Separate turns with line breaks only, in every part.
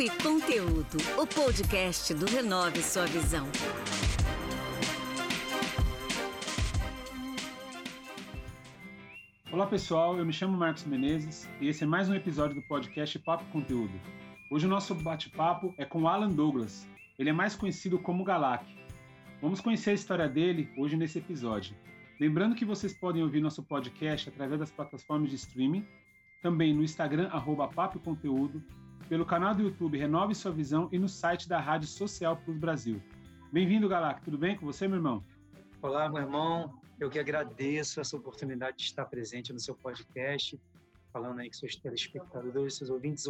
Papo e Conteúdo, o podcast do Renove Sua Visão.
Olá pessoal, eu me chamo Marcos Menezes e esse é mais um episódio do podcast Papo e Conteúdo. Hoje o nosso bate-papo é com Alan Douglas. Ele é mais conhecido como Galac. Vamos conhecer a história dele hoje nesse episódio. Lembrando que vocês podem ouvir nosso podcast através das plataformas de streaming, também no Instagram, arroba Papo Conteúdo, pelo canal do YouTube Renove Sua Visão e no site da Rádio Social Plus Brasil. Bem-vindo, Galac. Tudo bem com você, meu irmão?
Olá, meu irmão. Eu que agradeço essa oportunidade de estar presente no seu podcast, falando aí com seus telespectadores, seus ouvintes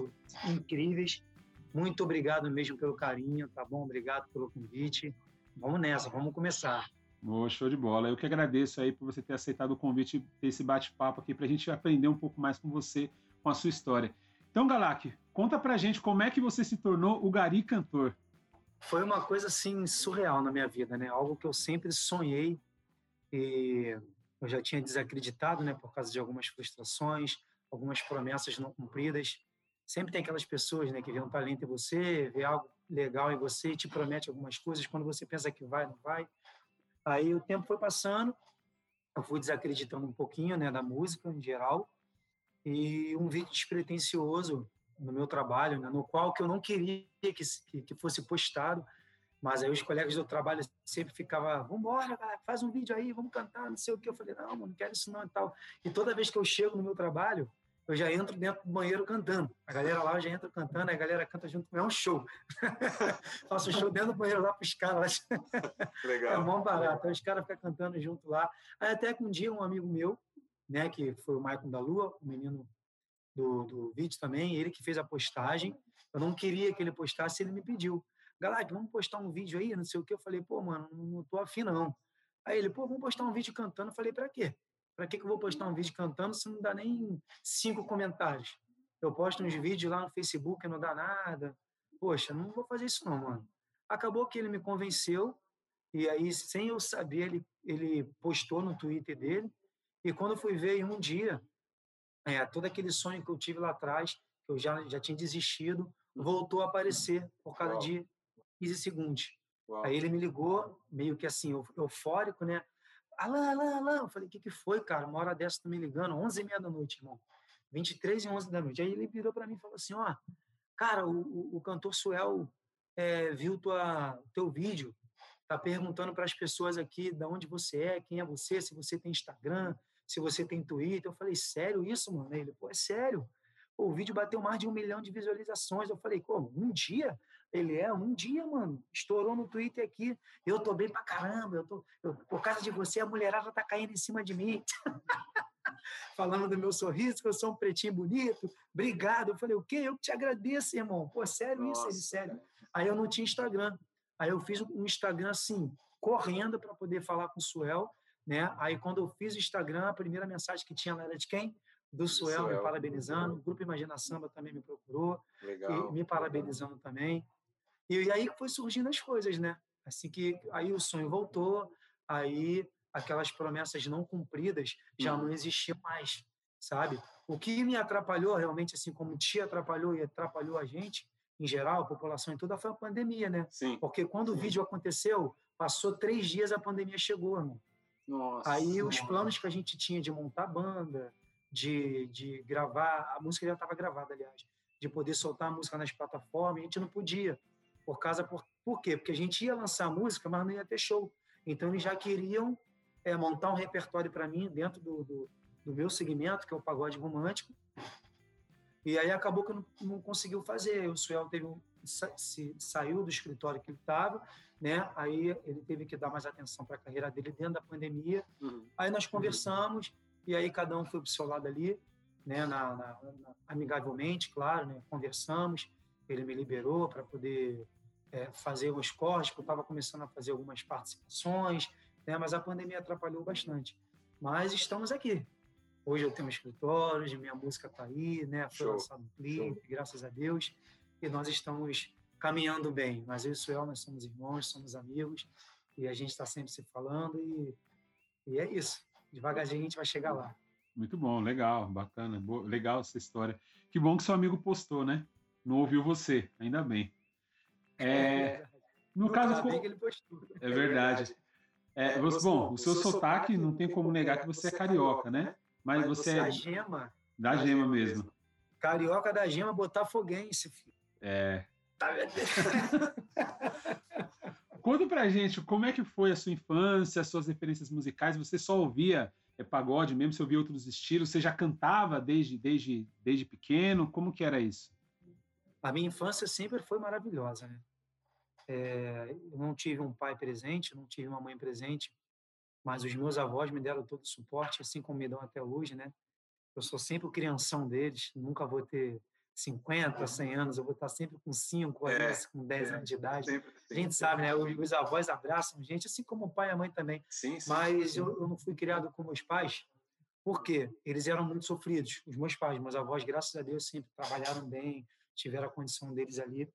incríveis. Muito obrigado mesmo pelo carinho, tá bom? Obrigado pelo convite. Vamos nessa, vamos começar.
Oh, show de bola. Eu que agradeço aí por você ter aceitado o convite ter esse bate-papo aqui para a gente aprender um pouco mais com você, com a sua história. Então, Galac, conta pra gente como é que você se tornou o Gari cantor.
Foi uma coisa assim surreal na minha vida, né? Algo que eu sempre sonhei e eu já tinha desacreditado, né, por causa de algumas frustrações, algumas promessas não cumpridas. Sempre tem aquelas pessoas, né, que vê um talento em você, vê algo legal em você e te promete algumas coisas quando você pensa que vai, não vai. Aí o tempo foi passando, eu fui desacreditando um pouquinho, né, da música em geral e um vídeo despretensioso no meu trabalho, né, no qual que eu não queria que, que, fosse postado, mas aí os colegas do trabalho sempre ficavam, vamos embora, faz um vídeo aí, vamos cantar, não sei o que. Eu falei, não, mano, não quero isso não e tal. E toda vez que eu chego no meu trabalho, eu já entro dentro do banheiro cantando. A galera lá já entra cantando, a galera canta junto comigo, é um show. Faço show dentro do banheiro lá para os caras. Legal. É mó barato. Então, os caras ficam cantando junto lá. Aí até que um dia um amigo meu, né, que foi o Maicon da Lua, o menino do, do vídeo também, ele que fez a postagem. Eu não queria que ele postasse, ele me pediu. Galera, vamos postar um vídeo aí, não sei o que. Eu falei, pô, mano, não tô afim não. Aí ele, pô, vamos postar um vídeo cantando. Eu falei, para quê? Para que, que eu vou postar um vídeo cantando se não dá nem cinco comentários? Eu posto uns vídeos lá no Facebook não dá nada. Poxa, não vou fazer isso não, mano. Acabou que ele me convenceu e aí, sem eu saber, ele, ele postou no Twitter dele e quando eu fui ver um dia, é, todo aquele sonho que eu tive lá atrás, que eu já, já tinha desistido, voltou a aparecer por causa Uau. de 15 segundos. Uau. Aí ele me ligou, meio que assim, eufórico, né? Alain, Alain, Alain. Eu falei, o que, que foi, cara? Uma hora dessa tá me ligando, 11 e meia da noite, irmão. 23 e 11 da noite. Aí ele virou para mim e falou assim, ó, cara, o, o, o cantor Suel é, viu tua, teu vídeo, tá perguntando para as pessoas aqui de onde você é, quem é você, se você tem Instagram, se você tem Twitter. Eu falei, sério isso, mano? Ele, pô, é sério. Pô, o vídeo bateu mais de um milhão de visualizações. Eu falei, como? Um dia? Ele é, um dia, mano. Estourou no Twitter aqui. Eu tô bem pra caramba. Eu tô, eu, por causa de você, a mulherada tá caindo em cima de mim. Falando do meu sorriso, que eu sou um pretinho bonito. Obrigado. Eu falei, o quê? Eu que te agradeço, irmão. Pô, sério Nossa. isso? Ele, sério. Aí eu não tinha Instagram. Aí eu fiz um Instagram assim, correndo para poder falar com o Suel né? Aí quando eu fiz o Instagram, a primeira mensagem que tinha lá era de quem? Do Suel, Suel. me parabenizando. O Grupo Imagina Samba também me procurou, Legal. me parabenizando também. E, e aí foi surgindo as coisas, né? Assim que aí o sonho voltou, aí aquelas promessas não cumpridas já uhum. não existiam mais, sabe? O que me atrapalhou realmente, assim como te atrapalhou e atrapalhou a gente, em geral, a população em toda, foi a pandemia, né? Sim. Porque quando o vídeo aconteceu, passou três dias, a pandemia chegou, irmão. Nossa. Aí os planos que a gente tinha de montar banda, de, de gravar, a música já estava gravada, aliás, de poder soltar a música nas plataformas, a gente não podia. Por causa, por, por quê? Porque a gente ia lançar a música, mas não ia ter show. Então eles já queriam é, montar um repertório para mim dentro do, do, do, meu segmento, que é o pagode romântico. E aí acabou que não, não conseguiu fazer. O Suel teve um, sa, se, saiu do escritório que ele estava né? Aí ele teve que dar mais atenção para a carreira dele dentro da pandemia. Uhum. Aí nós conversamos uhum. e aí cada um foi para o seu lado ali, né? Na, na, na, amigavelmente, claro, né? Conversamos. Ele me liberou para poder é, fazer os cortes, porque eu estava começando a fazer algumas participações, né? Mas a pandemia atrapalhou bastante. Mas estamos aqui. Hoje eu tenho um escritório, minha música está aí, né? Foi Show. lançado um clipe, graças a Deus. E nós estamos caminhando bem. Mas eu e o Suel, nós somos irmãos, somos amigos, e a gente está sempre se falando, e, e é isso. Devagarzinho a gente vai chegar lá.
Muito bom, legal, bacana, boa, legal essa história. Que bom que seu amigo postou, né? não ouviu você, ainda bem. É, no caso,
tá
co-
bem que ele postou.
é verdade. É, você- bom, o seu sotaque não tem como negar que você é carioca, né? Mas você
Da
é
gema,
da gema mesmo.
carioca da gema, botafoguense, filho.
É.
Tá?
Conta pra gente como é que foi a sua infância, as suas referências musicais. Você só ouvia é, pagode mesmo? Você ouvia outros estilos? Você já cantava desde, desde, desde pequeno? Como que era isso?
A minha infância sempre foi maravilhosa, né? É, eu não tive um pai presente, não tive uma mãe presente, mas os meus avós me deram todo o suporte, assim como me dão até hoje, né? Eu sou sempre o crianção deles, nunca vou ter 50, 100 anos, eu vou estar sempre com 5, às
É,
vezes com 10
é,
anos de idade.
Sempre,
A gente sabe, né? Os, os avós abraçam a gente, assim como o pai e a mãe também.
Sim, sim.
Mas eu, eu não fui criado com meus pais, porque eles eram muito sofridos. Os meus pais, meus avós, graças a Deus, sempre trabalharam bem, tiveram a condição deles ali.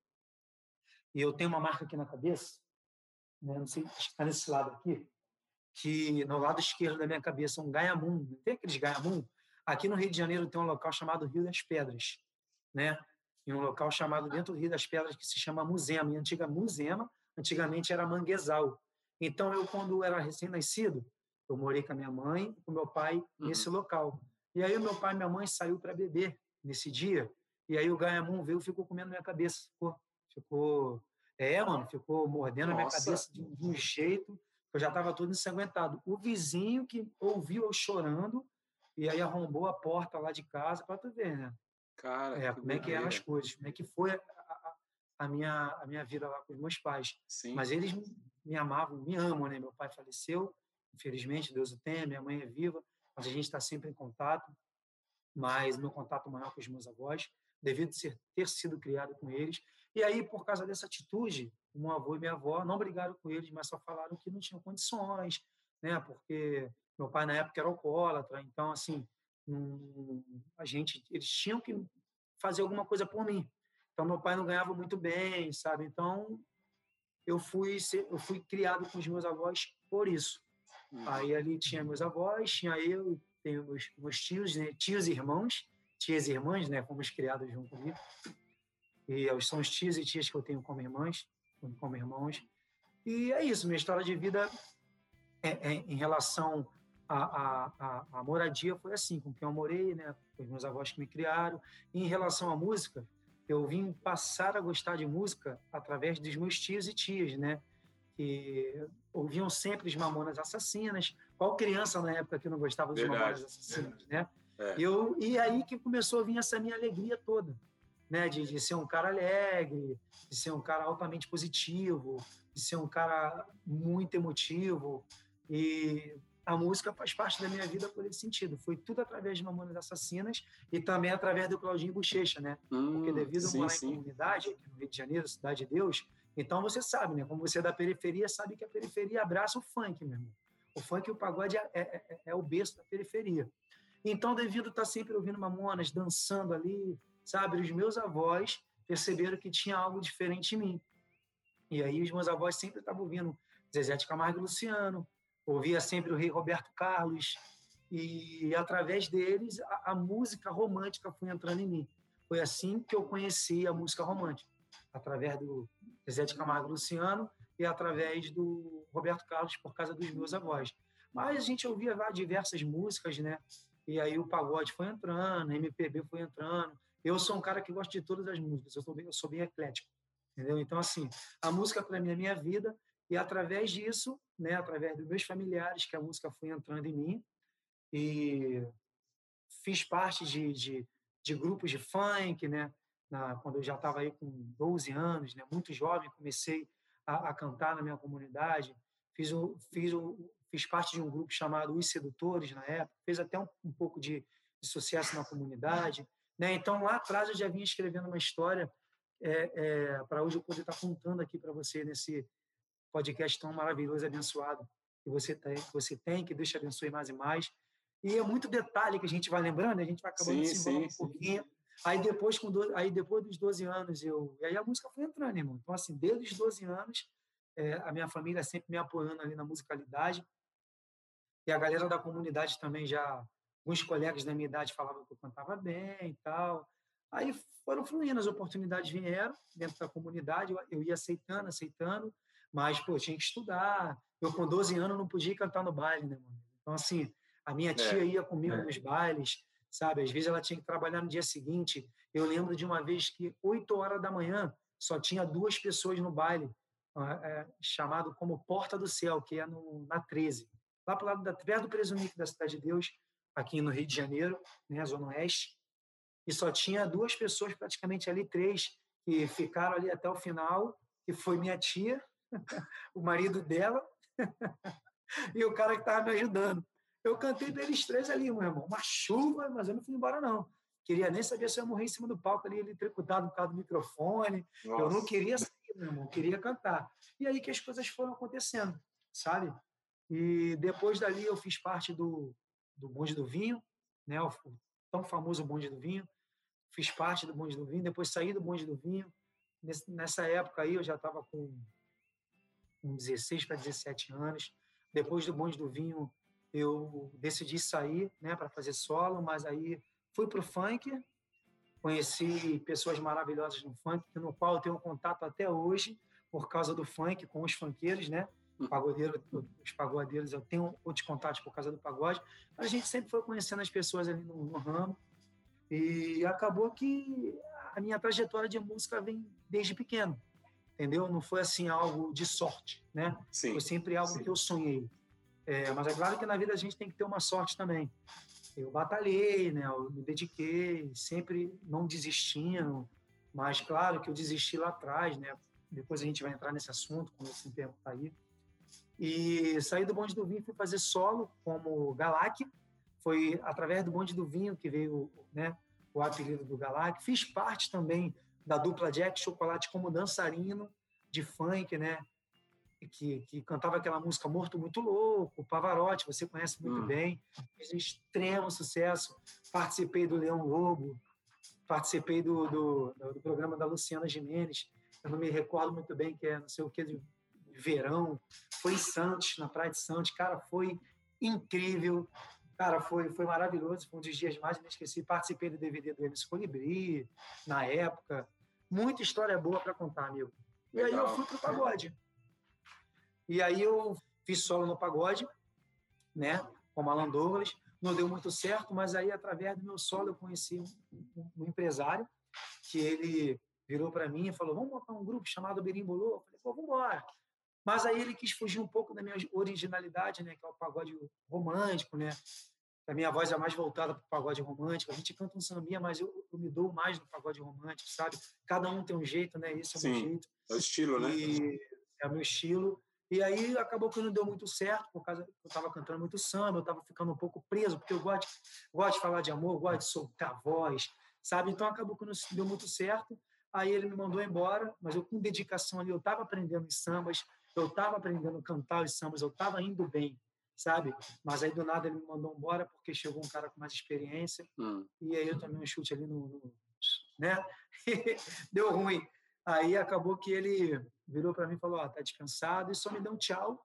E eu tenho uma marca aqui na cabeça, né? não sei, está nesse lado aqui, que no lado esquerdo da minha cabeça, um gaiamum. Não tem aqueles gaiamum? Aqui no Rio de Janeiro tem um local chamado Rio das Pedras, né? E um local chamado dentro do Rio das Pedras que se chama Musema. E a antiga Musema, antigamente era manguezal. Então, eu, quando era recém-nascido, eu morei com a minha mãe com meu pai nesse local. E aí, meu pai e minha mãe saiu para beber nesse dia. E aí, o Gaiamum veio e ficou comendo minha cabeça. Ficou, ficou é, mano, ficou mordendo a minha
Nossa.
cabeça de, de um jeito eu já estava todo ensanguentado. O vizinho que ouviu eu chorando e aí arrombou a porta lá de casa para tu ver, né?
Cara,
É, como é que eram as coisas, como é que foi a, a- a minha, a minha vida lá com os meus pais.
Sim.
Mas eles me- me amavam, me amam, né? Meu pai faleceu, infelizmente, Deus o tenha, minha mãe é viva, mas a gente está sempre em contato. Mas meu contato maior com os meus avós, devido ser, ter sido criado com eles. E aí, por causa dessa atitude, meu avô e minha avó não brigaram com eles, mas só falaram que não tinham condições, né? Porque meu pai, na época, era alcoólatra, então, assim, a gente, eles tinham que fazer alguma coisa por mim. Então, meu pai não ganhava muito bem, sabe? Então, eu fui, ser- eu fui criado com os meus avós por isso.
Hum.
Aí ali tinha meus avós, tinha eu, tenho meus, meus tios, né? tios e irmãos, tias e irmãs, né? Fomos criados junto comigo. E são os tios e tias que eu tenho como irmãs, como irmãos. E é isso, minha história de vida é, é, em relação à, moradia foi assim, com quem eu morei, né? Com os meus avós que me criaram. E em relação à música, eu vim passar a gostar de música através dos meus tios e tias, né? Que ouviam sempre os Mamonas Assassinas. Qual criança na época que não gostava dos
Verdade,
Mamonas Assassinas, né?
É.
Eu, e aí que começou a vir essa minha alegria toda, né? De, de ser um cara alegre, de ser um cara altamente positivo, de ser um cara muito emotivo. E a música faz parte da minha vida por esse sentido. Foi tudo através de Mamonas Assassinas e também através do Claudinho Bochecha, né? Porque
Hum,
devido a
sim,
morar em
sim.
comunidade, aqui no Rio de Janeiro, Cidade de Deus, então você sabe, né? Como você é da periferia, sabe que a periferia abraça o funk, meu irmão. O funk e o pagode é, é- é- é o berço da periferia. Então, devido a estar sempre ouvindo Mamonas, dançando ali, sabe? Os meus avós perceberam que tinha algo diferente em mim. E aí os meus avós sempre estavam ouvindo Zezé de Camargo e Luciano, ouvia sempre o rei Roberto Carlos, e através deles a, a música romântica foi entrando em mim. Foi assim que eu conheci a música romântica, através do Zezé de Camargo e Luciano e através do Roberto Carlos por causa dos meus avós. Mas a gente ouvia diversas músicas, né? E aí o pagode foi entrando, a MPB foi entrando. Eu sou um cara que gosta de todas as músicas, eu sou bem, eu sou bem eclético, entendeu? Então, assim, a música para mim é minha vida, e através disso, né, através dos meus familiares, que a música foi entrando em mim, e fiz parte de, de, de grupos de funk, né? Na, quando eu já estava aí com 12 anos, né? Muito jovem, comecei a, a cantar na minha comunidade. Fiz, o, fiz, o, fiz parte de um grupo chamado Os Sedutores na época. Fez até um, um pouco de, de sucesso na comunidade. Né? Então, lá atrás, eu já vinha escrevendo uma história é, é, para hoje eu poder estar contando aqui para você nesse podcast tão maravilhoso e abençoado que você tem, que você tem, que Deus te abençoe mais e mais. E é muito detalhe que a gente vai lembrando, a gente vai acabando
Sim,
se enrolando um pouquinho. Aí depois, com 12, aí depois dos 12 anos, eu. Aí a música foi entrando, irmão. Então, assim, desde os 12 anos, é, a minha família sempre me apoiando ali na musicalidade. E a galera da comunidade também já. Alguns colegas da minha idade falavam que eu cantava bem e tal. Aí foram fluindo, as oportunidades vieram dentro da comunidade, eu, eu ia aceitando, aceitando, mas, pô, tinha que estudar. Eu, com 12 anos, não podia cantar no baile, né, mano? Então, assim, a minha tia é, ia comigo é. nos bailes, sabe? Às vezes ela tinha que trabalhar no dia seguinte. Eu lembro de uma vez que, 8 horas da manhã, só tinha duas pessoas no baile, é, chamado como Porta do Céu, que é no, na 13, lá para lado da, perto do Presumique da Cidade de Deus, aqui no Rio de Janeiro, né, Zona Oeste. E só tinha duas pessoas, praticamente ali, três, que ficaram ali até o final, que foi minha tia, o marido dela e o cara que estava me ajudando. Eu cantei para eles três ali, meu irmão. Uma chuva, mas eu não fui embora, não. Queria nem saber se eu ia morrer em cima do palco ali, ele tricotado por causa do microfone. Nossa. Eu não queria sair, meu irmão. Eu queria cantar. E aí que as coisas foram acontecendo, sabe? E depois dali eu fiz parte do, do Bonde do Vinho, né? o tão famoso Bonde do Vinho. Fiz parte do Bonde do Vinho. Depois saí do Bonde do Vinho. Nessa época aí eu já estava com com 16 para 17 anos. Depois do Bonde do Vinho, eu decidi sair né, para fazer solo, mas aí fui para o funk, conheci pessoas maravilhosas no funk, no qual eu tenho contato até hoje, por causa do funk, com os funkeiros, né? Pagodeiro, os pagodeiros, eu tenho outros contatos por causa do pagode. A gente sempre foi conhecendo as pessoas ali no, no ramo. E acabou que a minha trajetória de música vem desde pequeno entendeu? Não foi assim algo de sorte, né? Sim, foi sempre algo sim. que eu sonhei. É, mas é claro que na vida a gente tem que ter uma sorte também. Eu batalhei, né? Eu me dediquei, sempre não desistindo. Mas claro que eu desisti lá atrás, né? Depois a gente vai entrar nesse assunto quando esse tempo tá aí. E saí do bonde do vinho fui fazer solo como Galac. Foi através do bonde do vinho que veio, né? O apelido do Galac. Fiz parte também da dupla Jack Chocolate como dançarino de funk, né? Que, que cantava aquela música Morto Muito Louco, Pavarotti, você conhece muito hum. bem, fez um extremo sucesso. Participei do Leão Lobo, participei do, do, do, programa da Luciana Jimenez, eu não me recordo muito bem, que é não sei o que, de verão. Foi em Santos, na Praia de Santos, cara, foi incrível. Cara, foi, foi maravilhoso, foi um dos dias mais inesquecíveis. Participei do DVD do Emerson Colibri, na época. Muita história boa para contar, amigo. E aí eu fui pro pagode. E aí eu fiz solo no pagode, né? Com Alan Douglas. Não deu muito certo, mas aí através do meu solo eu conheci um, um empresário que ele virou para mim e falou: "Vamos montar um grupo chamado Berimbolô". Eu falei: "Pô, vamos embora". Mas aí ele quis fugir um pouco da minha originalidade, né, que é o pagode romântico, né? A minha voz é mais voltada para o pagode romântico. A gente canta um sambinha, mas eu, eu, me dou mais no pagode romântico, sabe? Cada um tem um jeito, né? Esse é o Sim, meu jeito.
É o estilo, né?
e É o meu estilo. E aí acabou que não deu muito certo, por causa que eu estava cantando muito samba, eu estava ficando um pouco preso, porque eu gosto, gosto de falar de amor, gosto de soltar a voz, sabe? Então acabou que não deu muito certo. Aí ele me mandou embora, mas eu com dedicação ali, eu estava aprendendo os sambas, eu estava aprendendo a cantar os sambas, eu estava indo bem, sabe? Mas aí do nada ele me mandou embora porque chegou um cara com mais experiência hum. e aí eu tomei um chute ali no, no né? Deu ruim. Aí acabou que ele virou para mim e falou: "Ó, oh, tá dispensado" e só me deu um tchau.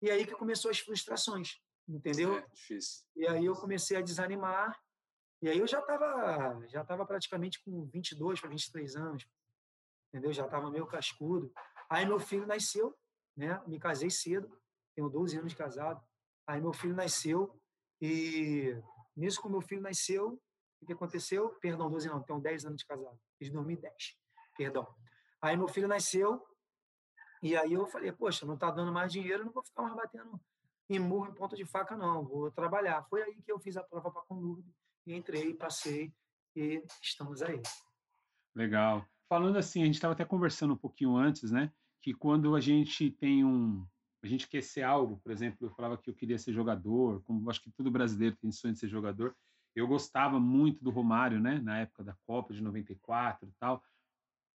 E aí que começou as frustrações, entendeu?
É, difícil.
E aí eu comecei a desanimar. E aí eu já estava já tava praticamente com 22 para 23 anos. Entendeu? Já estava meio cascudo. Aí meu filho nasceu né? Me casei cedo, tenho 12 anos de casado. Aí meu filho nasceu e nisso que meu filho nasceu, o que aconteceu? Perdão, 12 não, tenho 10 anos de casado. Fiz 2010. Perdão. Aí meu filho nasceu e aí eu falei, poxa, não está dando mais dinheiro, não vou ficar mais batendo em murro em ponta de faca não, vou trabalhar. Foi aí que eu fiz a prova para a e entrei, passei e estamos aí.
Legal. Falando assim, a gente estava até conversando um pouquinho antes, né? Que quando a gente tem um a gente quer ser algo, por exemplo, eu falava que eu queria ser jogador, como acho que todo brasileiro tem sonho de ser jogador. Eu gostava muito do Romário, né, na época da Copa de 94 e tal.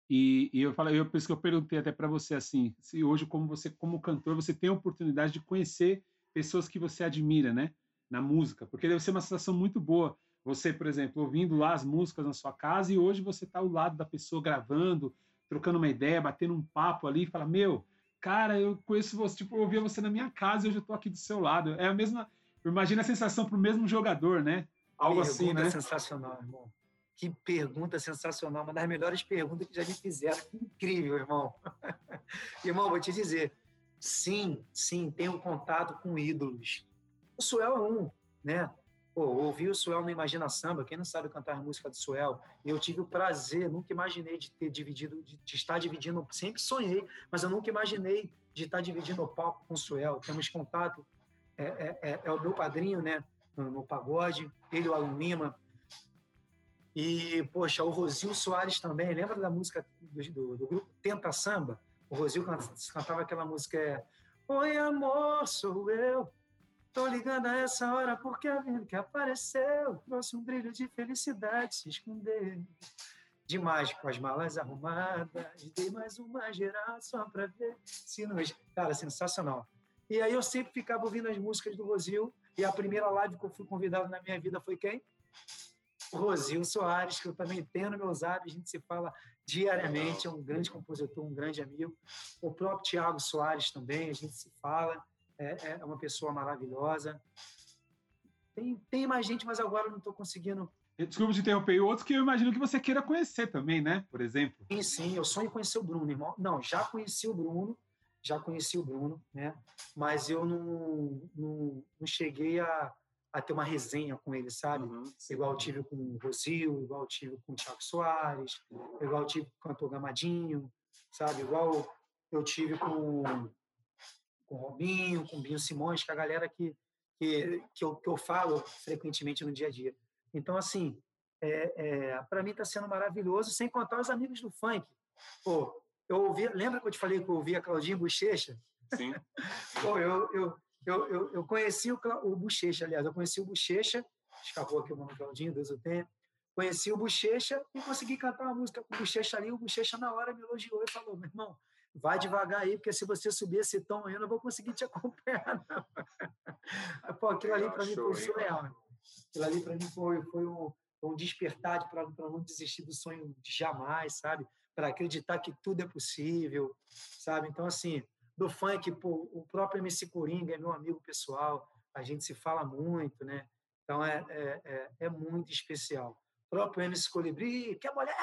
E, e eu falei, eu por isso que eu perguntei até para você assim, se hoje como você como cantor você tem a oportunidade de conhecer pessoas que você admira, né, na música, porque deve ser uma sensação muito boa. Você, por exemplo, ouvindo lá as músicas na sua casa e hoje você está ao lado da pessoa gravando, trocando uma ideia, batendo um papo ali, e fala, meu, cara, eu conheço você, tipo, eu ouvia você na minha casa e hoje eu tô aqui do seu lado. É a mesma, imagina a sensação pro mesmo jogador, né?
Algo assim, né? Sensacional, irmão. que pergunta sensacional, uma das melhores perguntas que já me fizeram. Incrível, irmão. irmão, vou te dizer, sim, sim, tenho contato com ídolos. O Suel é um, né? Pô, ouvi o Suel no Imagina Samba, quem não sabe cantar música do Suel, eu tive o prazer, nunca imaginei de ter dividido, de, de, estar dividindo, sempre sonhei, mas eu nunca imaginei de estar dividindo o palco com o Suel. Temos contato, é, é, é, é o meu padrinho, né, no, no pagode, ele, o Alan Lima, e, poxa, o Rosil Soares também, lembra da música do, do, do grupo Tenta Samba? O Rosil cantava aquela música, é, Oi amor, sou eu, Tô ligando a essa hora porque a vida que apareceu trouxe um brilho de felicidade se esconder. Demais com as malas arrumadas, dei mais uma geral só pra ver se nos. Cara, sensacional. E aí eu sempre ficava ouvindo as músicas do Rosil, e a primeira live que eu fui convidado na minha vida foi quem? Rosil Soares, que eu também tenho no meu zap, a gente se fala diariamente, é um grande compositor, um grande amigo. O próprio Tiago Soares também, a gente se fala é, é uma pessoa maravilhosa. Tem, tem mais gente, mas agora não estou conseguindo.
Desculpa te interromper. E outros que eu imagino que você queira conhecer também, né? Por exemplo.
Sim, sim. Eu sonho conhecer o Bruno, irmão. Não, já conheci o Bruno, já conheci o Bruno, né? Mas eu não, não, não cheguei a, a ter uma resenha com ele, sabe? Uhum, igual eu tive com o Rosil, igual eu tive com o Thiago Soares, igual eu tive com o Cantor Gamadinho, sabe? Igual eu tive com com o Robinho, com o Binho Simões, que é a galera que, que, que, eu, que eu falo frequentemente no dia a dia. Então, assim, é, é, para mim está sendo maravilhoso, sem contar os amigos do funk. Pô, eu ouvi, lembra que eu te falei que eu ouvi a Claudinha Bochecha?
Sim.
Pô, eu, eu, eu, eu, eu conheci o, o Bochecha, aliás, eu conheci o Bochecha, escapou aqui o nome Claudinho, Deus o tenha. Conheci o Bochecha e consegui cantar uma música com o Bochecha ali. O Bochecha, na hora, me elogiou e falou: meu irmão, vai devagar aí, porque se você subir esse tom aí, eu não vou conseguir te acompanhar. Não. Pô, aquilo ali para mim foi surreal. Aquilo ali para mim foi, foi um, um despertar para não desistir do sonho de jamais, sabe? Para acreditar que tudo é possível, sabe? Então, assim, do funk, pô, o próprio MC Coringa é meu amigo pessoal, a gente se fala muito, né? Então, é, é, é, é muito especial próprio MC Colibri, que é mulher,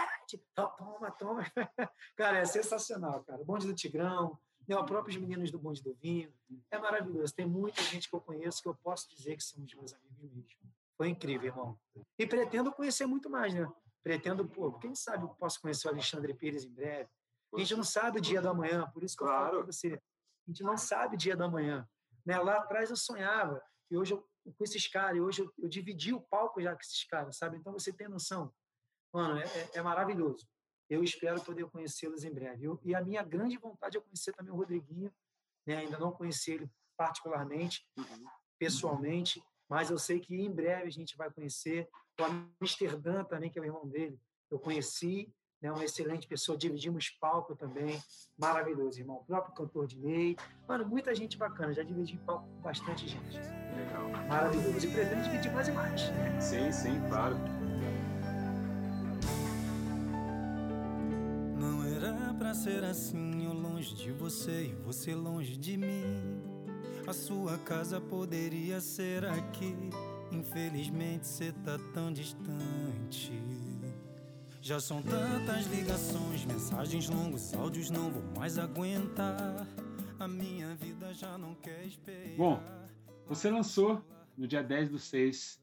toma, toma. cara, é sensacional, cara. O bonde do Tigrão, né, os próprios meninos do bonde do vinho. É maravilhoso. Tem muita gente que eu conheço que eu posso dizer que são os meus amigos mesmo. Foi incrível, irmão. E pretendo conhecer muito mais, né? Pretendo, pô, quem sabe eu posso conhecer o Alexandre Pires em breve. A gente não sabe o dia da manhã, por isso que eu claro. falo para você. A gente não sabe o dia da manhã. Né? Lá atrás eu sonhava, e hoje eu com esses caras. E hoje eu, eu, dividi o palco já com esses caras, sabe? Então você tem noção. Mano, é, é, é maravilhoso. Eu espero poder conhecê-los em breve. Eu, e a minha grande vontade é conhecer também o Rodriguinho. Né? Ainda não conheci ele particularmente, uhum. pessoalmente, mas eu sei que em breve a gente vai conhecer. O Amsterdã também, que é o irmão dele, eu conheci, né, uma excelente pessoa, dividimos palco também, maravilhoso, irmão. O próprio cantor de lei, mano, muita gente bacana, já dividi palco com bastante gente.
Legal.
Maravilhoso. E pretendo dividir mais e mais.
Sim, sim, claro.
Não era pra ser assim, eu longe de você e você longe de mim. A sua casa poderia ser aqui, infelizmente você tá tão distante. Já são tantas ligações, mensagens longas, áudios não vou mais aguentar. A minha vida já não quer esperar.
Bom, você lançou no dia 10 do 6,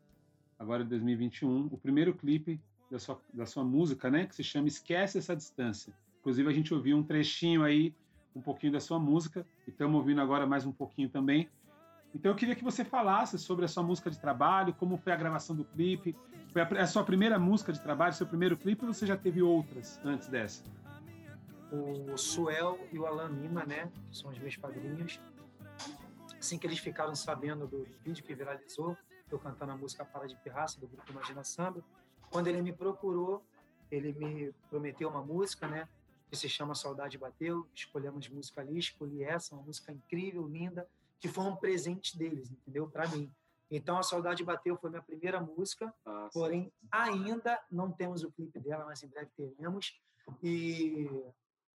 agora de 2021, o primeiro clipe da sua, da sua música, né? Que se chama Esquece Essa Distância. Inclusive, a gente ouviu um trechinho aí, um pouquinho da sua música, e estamos ouvindo agora mais um pouquinho também. Então, eu queria que você falasse sobre a sua música de trabalho, como foi a gravação do clipe. Foi a, a sua primeira música de trabalho, seu primeiro clipe, ou você já teve outras antes dessa?
O Suel e o Alan Lima, né? Que são os meus padrinhos Assim que eles ficaram sabendo do vídeo que viralizou, eu cantando a música Para de Pirraça, do grupo Imagina Samba, quando ele me procurou, ele me prometeu uma música, né? Que se chama Saudade Bateu. Escolhemos música ali, escolhi essa, uma música incrível, linda, que foi um presente deles, entendeu? Para mim. Então, a Saudade Bateu foi minha primeira música, ah, porém, ainda não temos o clipe dela, mas em breve teremos. E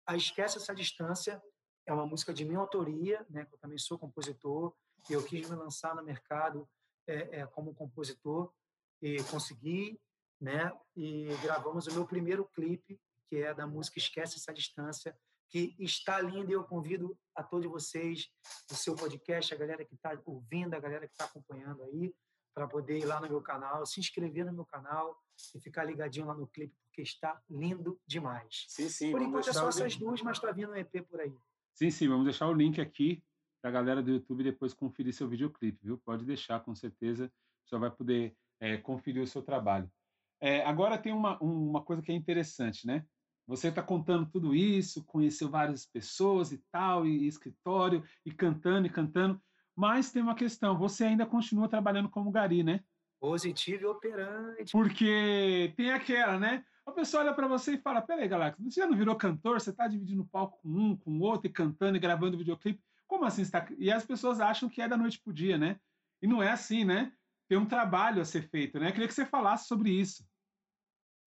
a Esquece Essa Distância é uma música de minha autoria, né? Eu também sou compositor e eu quis me lançar no mercado é, é, como compositor e consegui. né? E gravamos o meu primeiro clipe, que é da música Esquece essa distância, que está lindo e eu convido a todos vocês do seu podcast, a galera que está ouvindo, a galera que está acompanhando aí, para poder ir lá no meu canal, se inscrever no meu canal e ficar ligadinho lá no clipe, porque está lindo demais.
Sim, sim.
Por enquanto é só essas duas, mas está vindo um EP por aí.
Sim, sim, vamos deixar o link aqui para a galera do YouTube depois conferir seu videoclipe, viu? Pode deixar, com certeza, você vai poder é, conferir o seu trabalho. É, agora tem uma, uma coisa que é interessante, né? Você está contando tudo isso, conheceu várias pessoas e tal, e, e escritório, e cantando e cantando, mas tem uma questão, você ainda continua trabalhando como gari, né?
Positivo e operante.
Porque tem aquela, né? A pessoa olha para você e fala: Peraí, Galactus, você já não virou cantor? Você está dividindo o palco com um, com outro, e cantando e gravando videoclipe? Como assim está? E as pessoas acham que é da noite pro dia, né? E não é assim, né? Tem um trabalho a ser feito, né? Eu queria que você falasse sobre isso.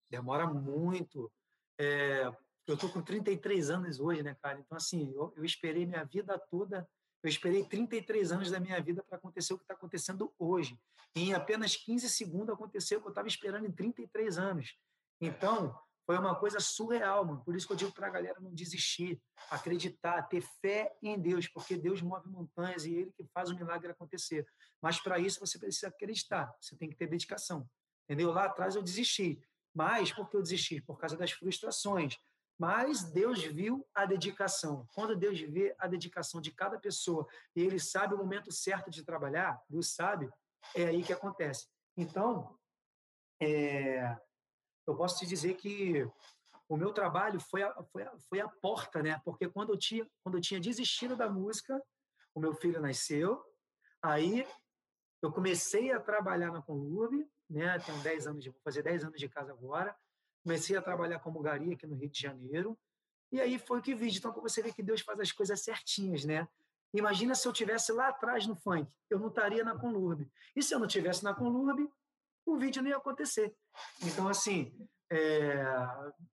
Demora muito. É, eu tô com 33 anos hoje, né, cara? Então, assim, eu, eu esperei minha vida toda eu esperei 33 anos da minha vida para acontecer o que está acontecendo hoje. E em apenas 15 segundos aconteceu o que eu estava esperando em 33 anos. Então, foi uma coisa surreal, mano. Por isso que eu digo para a galera não desistir, acreditar, ter fé em Deus, porque Deus move montanhas e Ele que faz o milagre acontecer. Mas para isso você precisa acreditar, você tem que ter dedicação. Entendeu? Lá atrás eu desisti. Mas por que eu desisti? Por causa das frustrações. Mas Deus viu a dedicação. Quando Deus vê a dedicação de cada pessoa e Ele sabe o momento certo de trabalhar, Deus sabe, é aí que acontece. Então, é, eu posso te dizer que o meu trabalho foi a, foi a, foi a porta, né? Porque quando eu, tinha, quando eu tinha desistido da música, o meu filho nasceu, aí eu comecei a trabalhar na Conlurb, né? Tenho 10 anos de, vou fazer 10 anos de casa agora. Comecei a trabalhar como gari aqui no Rio de Janeiro. E aí foi o que vi. Então, você vê que Deus faz as coisas certinhas, né? Imagina se eu tivesse lá atrás no funk, eu não estaria na Conlurb. E se eu não tivesse na Conlurb, o vídeo não ia acontecer. Então, assim, é,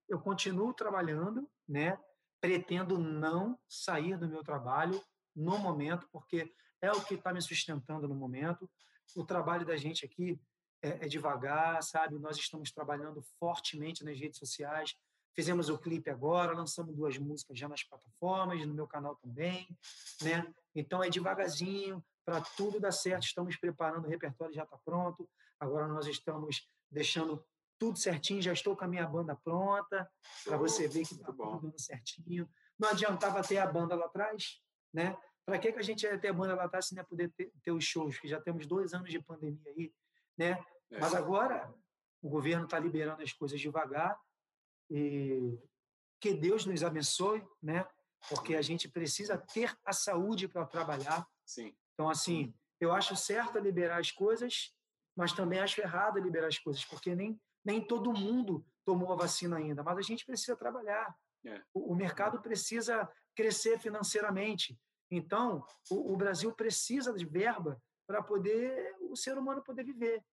eu continuo trabalhando, né? Pretendo não sair do meu trabalho no momento, porque é o que está me sustentando no momento. O trabalho da gente aqui é, é devagar, sabe? Nós estamos trabalhando fortemente nas redes sociais. Fizemos o clipe agora, lançamos duas músicas já nas plataformas, no meu canal também, né? Então é devagarzinho, para tudo dar certo, estamos preparando, o repertório já está pronto. Agora nós estamos deixando tudo certinho, já estou com a minha banda pronta, para você ver que está tudo dando certinho. Não adiantava ter a banda lá atrás, né? Para que, que a gente ia ter a banda lá atrás se não ia poder ter, ter os shows, que já temos dois anos de pandemia aí, né? É. Mas agora o governo está liberando as coisas devagar e que Deus nos abençoe, né? Porque a gente precisa ter a saúde para trabalhar.
Sim.
Então, assim, eu acho certo liberar as coisas, mas também acho errado liberar as coisas, porque nem, nem todo mundo tomou a vacina ainda, mas a gente precisa trabalhar. É. O, o, mercado precisa crescer financeiramente. Então, o, o Brasil precisa de verba para poder o ser humano poder viver.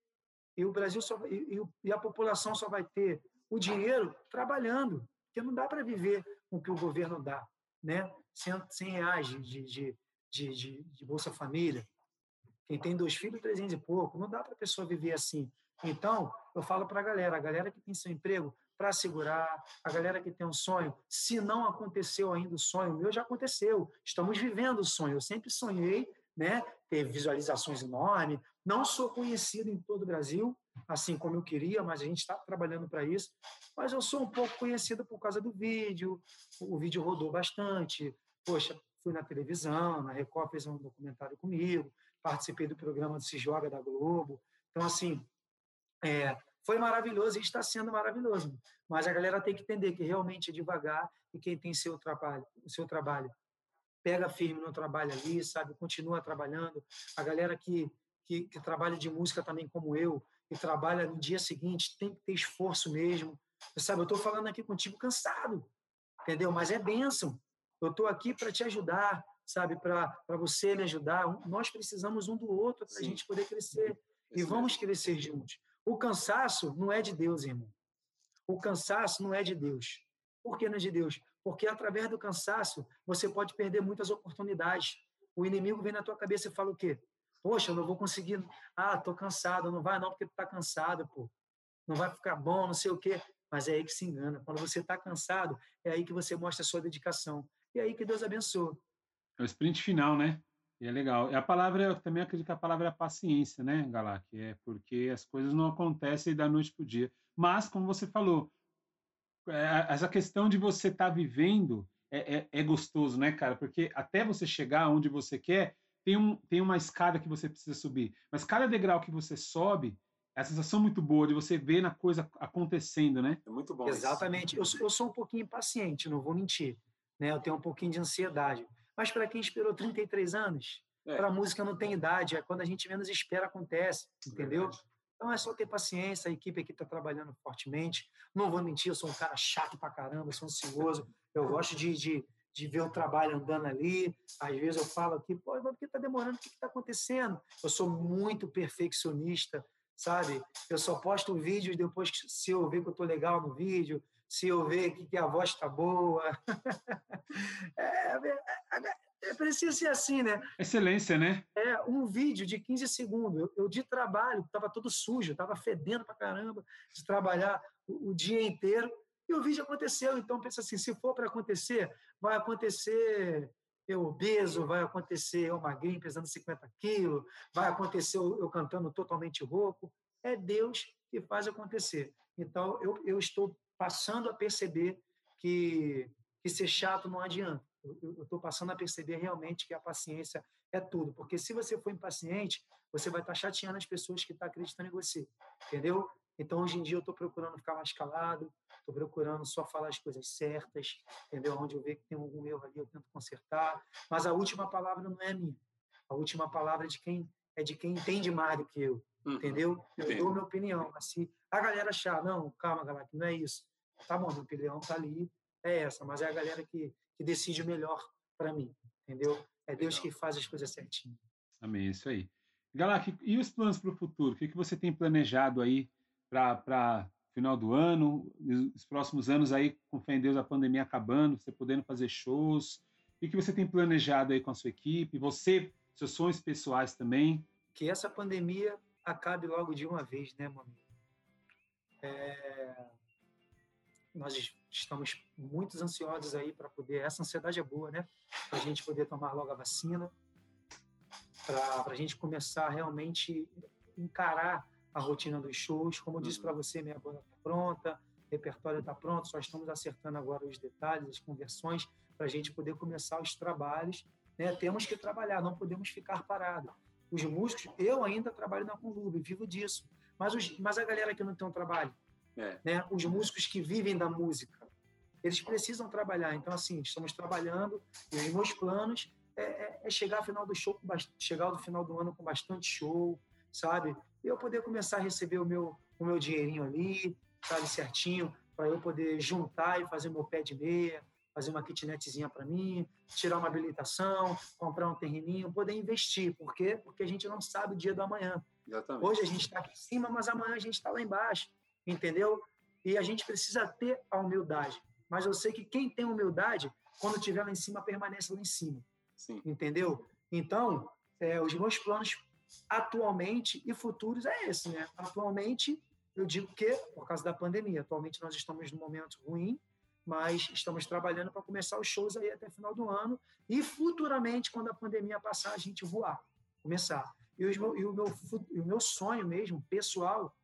E o Brasil só e, e a população só vai ter o dinheiro trabalhando, porque não dá para viver com o que o governo dá, né? 100, 100 reais de, de, de, de Bolsa Família. Quem tem dois filhos, 300 e pouco. Não dá para a pessoa viver assim. Então, eu falo para a galera, a galera que tem seu emprego para segurar, a galera que tem um sonho, se não aconteceu ainda o sonho, o meu já aconteceu. Estamos vivendo o sonho. Eu sempre sonhei, né, ter visualizações enormes. Não sou conhecido em todo o Brasil, assim como eu queria, mas a gente está trabalhando para isso. Mas eu sou um pouco conhecido por causa do vídeo. O vídeo rodou bastante. Poxa, fui na televisão, na Record fez um documentário comigo, participei do programa do Se Joga da Globo. Então, assim, é, foi maravilhoso e está sendo maravilhoso. Mas a galera tem que entender que realmente é devagar e quem tem seu trabalho, seu trabalho pega firme no trabalho ali, sabe? Continua trabalhando. A galera que, que, que trabalha de música também como eu e trabalha no dia seguinte tem que ter esforço mesmo. Sabe, eu estou falando aqui contigo cansado, entendeu? Mas é bênção. Eu estou aqui para te ajudar, sabe? Para você me ajudar. Nós precisamos um do outro para a gente poder crescer. E vamos crescer juntos. O cansaço não é de Deus, irmão. O cansaço não é de Deus. Por que não é de Deus? Porque através do cansaço você pode perder muitas oportunidades. O inimigo vem na tua cabeça e fala o quê? Poxa, eu não vou conseguir. Ah, tô cansado. Não vai não porque tu tá cansado, pô. não vai ficar bom, não sei o quê. Mas é aí que se engana. Quando você está cansado, é aí que você mostra a sua dedicação. E é aí que Deus abençoa.
É o sprint final, né? E é legal. E a palavra, eu também acredito que a palavra é paciência, né, Galac? É porque as coisas não acontecem da noite para o dia. Mas, como você falou, essa questão de você estar tá vivendo é, é, é, gostoso, né, cara? Porque até você chegar onde você quer, tem, um, tem uma escada que você precisa subir. Mas cada degrau que você sobe, é a sensação muito boa de você ver na coisa acontecendo, né?
É muito bom.
Exatamente. Eu, eu, sou um pouquinho impaciente, não vou mentir. Né? Eu tenho um pouquinho de ansiedade. Mas para quem esperou 33 anos, é. para a música não tem idade. É quando a gente menos espera, acontece. Entendeu? Verdade. Então é só ter paciência, a equipe aqui está trabalhando fortemente. Não vou mentir, eu sou um cara chato pra caramba, sou ansioso. Eu gosto de, de, de ver o trabalho andando ali. Às vezes eu falo aqui, pô, mas por que está demorando? O que está acontecendo? Eu sou muito perfeccionista, sabe? Eu só posto vídeos depois que, se eu ver que eu estou legal no vídeo, se eu ver que, que a voz está boa. é, é, precisa ser assim, né?
Excelência, né?
É, um vídeo de 15 segundos. Eu, eu de trabalho, estava todo sujo, estava fedendo pra caramba de trabalhar o, o, dia inteiro. E o vídeo aconteceu. Então, pensa assim: se for para acontecer, vai acontecer eu obeso, vai acontecer eu magrinho, pesando 50 quilos, vai acontecer eu, eu cantando totalmente rouco. É Deus que faz acontecer. Então, eu, eu estou passando a perceber que, que ser chato não adianta eu estou passando a perceber realmente que a paciência é tudo. Porque se você for impaciente, você vai estar tá chateando as pessoas que estão tá acreditando em você. Entendeu? Então, hoje em dia, eu estou procurando ficar mais calado, estou procurando só falar as coisas certas, entendeu? Onde eu ver que tem algum erro ali, eu tento consertar. Mas a última palavra não é minha. A última palavra é de quem é de quem entende mais do que eu, uhum. entendeu? Eu dou minha opinião. Mas se a galera achar, não, calma, galera, que não é isso. Tá bom, minha opinião tá ali, é essa. Mas é a galera que que decide o melhor para mim, entendeu? É Deus que faz as coisas certinho.
Amém, isso aí. Galac, e os planos para o futuro? O que, que você tem planejado aí para final do ano, os próximos anos aí, com fé em Deus, a pandemia acabando, você podendo fazer shows? O que, que você tem planejado aí com a sua equipe? Você, seus sonhos pessoais também?
Que essa pandemia acabe logo de uma vez, né, mano? É... Nós estamos muito ansiosos aí para poder. Essa ansiedade é boa, né? Para a gente poder tomar logo a vacina, para a gente começar realmente encarar a rotina dos shows. Como eu disse para você, minha banda está pronta, o repertório está pronto, só estamos acertando agora os detalhes, as conversões, para a gente poder começar os trabalhos. Né? Temos que trabalhar, não podemos ficar parados. Os músicos, eu ainda trabalho na Conlube, vivo disso. Mas, os, mas a galera que não tem um trabalho, é. né? os músicos que vivem da música, eles precisam trabalhar. Então, assim, estamos trabalhando e os meus planos é, é, é chegar ao final do show, chegar ao final do ano com bastante show, sabe? E eu poder começar a receber o meu, o meu dinheirinho ali, sabe, certinho, para eu poder juntar e fazer meu pé de meia, fazer uma kitnetzinha para mim, tirar uma habilitação, comprar um terreninho, poder investir. Por quê? Porque a gente não sabe o dia do amanhã. Exatamente. Hoje a gente está aqui em cima, mas amanhã a gente está lá embaixo, entendeu? E a gente precisa ter a humildade mas eu sei que quem tem humildade, quando estiver lá em cima, permanece lá em cima. Sim. Entendeu? Então, é, os meus planos atualmente e futuros é esse, né? Atualmente, eu digo que, por causa da pandemia, atualmente nós estamos num momento ruim, mas estamos trabalhando para começar os shows aí até final do ano e futuramente, quando a pandemia passar, a gente voar, começar. E, os, e, o, meu, e o meu sonho mesmo, pessoal,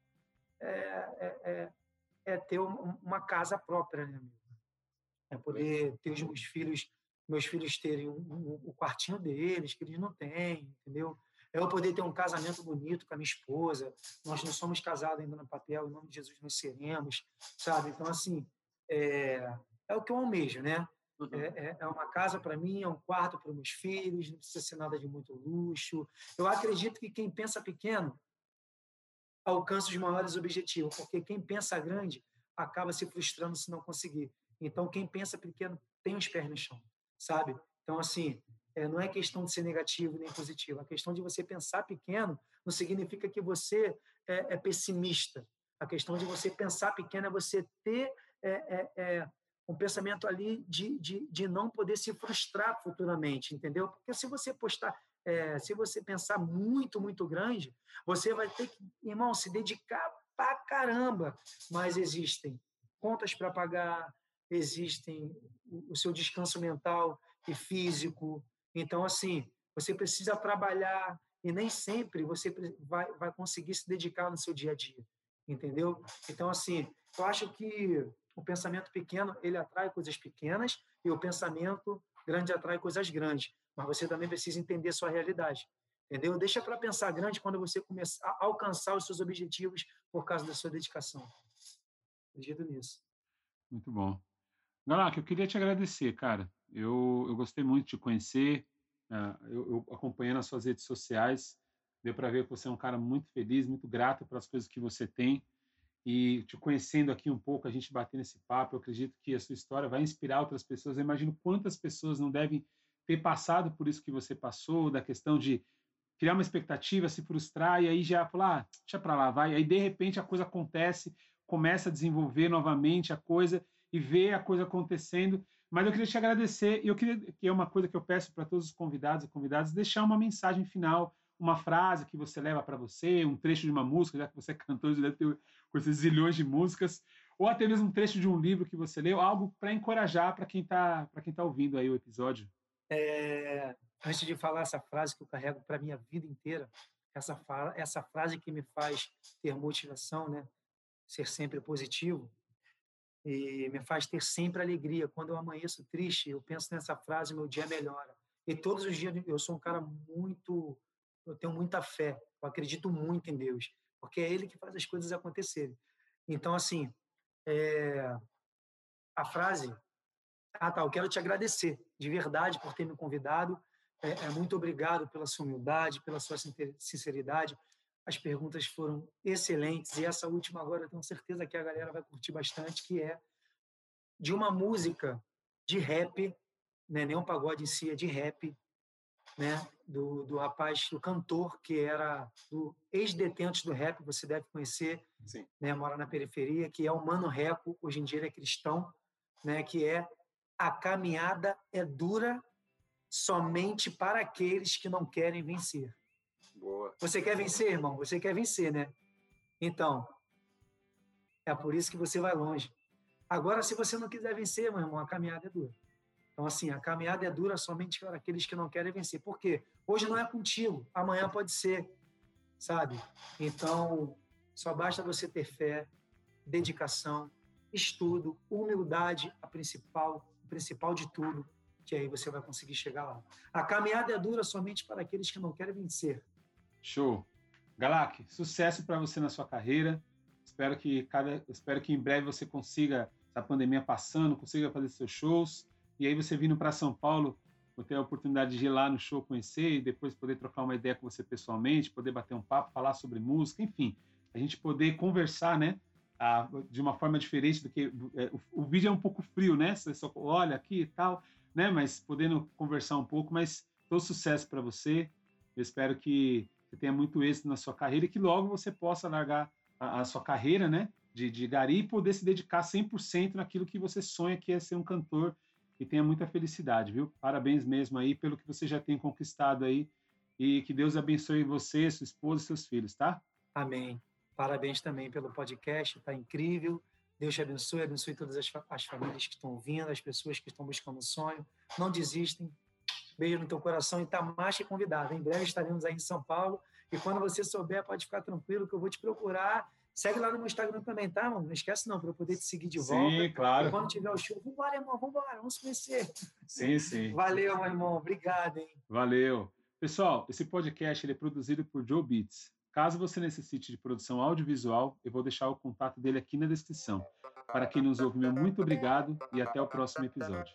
é, é, é, é ter uma casa própria, né, amigo? É poder ter os meus filhos, meus filhos terem o um, um, um quartinho deles, que eles não têm, entendeu? É eu poder ter um casamento bonito com a minha esposa. Nós não somos casados ainda no papel, em nome de Jesus nós seremos, sabe? Então, assim, é, é o que eu almejo, né? Uhum. É, é, é, uma casa para mim, é um quarto para meus filhos, não precisa ser nada de muito luxo. Eu acredito que quem pensa pequeno alcança os maiores objetivos, porque quem pensa grande acaba se frustrando se não conseguir. Então, quem pensa pequeno tem os pés no chão, sabe? Então, assim, é, não é questão de ser negativo nem positivo. A questão de você pensar pequeno não significa que você é, é pessimista. A questão de você pensar pequeno é você ter é, é, é, um pensamento ali de, de, de não poder se frustrar futuramente, entendeu? Porque se você postar, é, se você pensar muito, muito grande, você vai ter que, irmão, se dedicar pra caramba, mas existem contas para pagar, existem o seu descanso mental e físico. Então, assim, você precisa trabalhar e nem sempre você vai, vai conseguir se dedicar no seu dia a dia, entendeu? Então, assim, eu acho que o pensamento pequeno, ele atrai coisas pequenas e o pensamento grande atrai coisas grandes. Mas você também precisa entender sua realidade, entendeu? Deixa para pensar grande quando você começar a alcançar os seus objetivos por causa da sua dedicação. Acredito nisso.
Muito bom. Galac, eu queria te agradecer, cara. Eu, eu gostei muito de te conhecer. Uh, eu, eu acompanhando as suas redes sociais, deu para ver que você é um cara muito feliz, muito grato pelas coisas que você tem. E te conhecendo aqui um pouco, a gente bater nesse papo, eu acredito que a sua história vai inspirar outras pessoas. Eu imagino quantas pessoas não devem ter passado por isso que você passou, da questão de criar uma expectativa, se frustrar e aí já falar, ah, deixa para lá, vai. Aí de repente a coisa acontece, começa a desenvolver novamente a coisa e ver a coisa acontecendo. Mas eu queria te agradecer e eu queria que é uma coisa que eu peço para todos os convidados e convidadas deixar uma mensagem final, uma frase que você leva para você, um trecho de uma música, já que você é cantor, deve ter esses zilhões de músicas, ou até mesmo um trecho de um livro que você leu, algo para encorajar para quem está para quem tá ouvindo aí o episódio.
É, antes de falar essa frase que eu carrego para minha vida inteira, essa essa frase que me faz ter motivação, né? Ser sempre positivo e me faz ter sempre alegria. Quando eu amanheço triste, eu penso nessa frase, meu dia melhora. E todos os dias eu sou um cara muito, eu tenho muita fé, eu acredito muito em Deus, porque é Ele que faz as coisas acontecerem. Então, assim, é, a frase, ah, tá, eu quero te agradecer de verdade por ter me convidado. É, é muito obrigado pela sua humildade, pela sua sinceridade, as perguntas foram excelentes e essa última agora eu tenho certeza que a galera vai curtir bastante, que é de uma música de rap, né, nem um pagode em si, é de rap, né, do, do rapaz, do cantor que era do ex-detentos do rap, você deve conhecer, Sim. né, mora na periferia, que é o Mano Reco, hoje em dia ele é cristão, né, que é a caminhada é dura somente para aqueles que não querem vencer. Boa. Você quer vencer, irmão? Você quer vencer, né? Então, é por isso que você vai longe. Agora, se você não quiser vencer, meu irmão, a caminhada é dura. Então, assim, a caminhada é dura somente para aqueles que não querem vencer. Por quê? Hoje não é contigo, amanhã pode ser, sabe? Então, só basta você ter fé, dedicação, estudo, humildade, a principal, o principal de tudo, que aí você vai conseguir chegar lá. A caminhada é dura somente para aqueles que não querem vencer.
Show. Galac, sucesso para você na sua carreira. Espero que cada, espero que em breve você consiga essa pandemia passando, consiga fazer seus shows e aí você vindo para São Paulo, vou ter a oportunidade de ir lá no show conhecer e depois poder trocar uma ideia com você pessoalmente, poder bater um papo, falar sobre música, enfim, a gente poder conversar, né? de uma forma diferente do que é, o, o, vídeo é um pouco frio, né? Você só olha aqui e tal, né? Mas podendo conversar um pouco, mas todo sucesso para você. Eu espero que você tenha muito êxito na sua carreira e que logo você possa largar a, a sua carreira, né, de, de gari e poder se dedicar 100% naquilo que você sonha, que é ser um cantor e tenha muita felicidade, viu? Parabéns mesmo aí pelo que você já tem conquistado aí e que Deus abençoe você, sua esposa e seus filhos, tá?
Amém. Parabéns também pelo podcast, tá incrível. Deus te abençoe, abençoe todas as, as famílias que estão ouvindo, as pessoas que estão buscando o sonho. Não desistem, Beijo no teu coração e tá mais que convidado. Em breve estaremos aí em São Paulo. E quando você souber, pode ficar tranquilo que eu vou te procurar. Segue lá no meu Instagram também, tá, mano? Não esquece não, para eu poder te seguir de volta.
Sim, claro.
E quando tiver o show, vambora, irmão, vambora, vamos conhecer.
Sim, sim.
Valeu, meu irmão. Obrigado, hein?
Valeu. Pessoal, esse podcast é produzido por Joe Beats. Caso você necessite de produção audiovisual, eu vou deixar o contato dele aqui na descrição. Para quem nos ouve, meu muito obrigado e até o próximo episódio.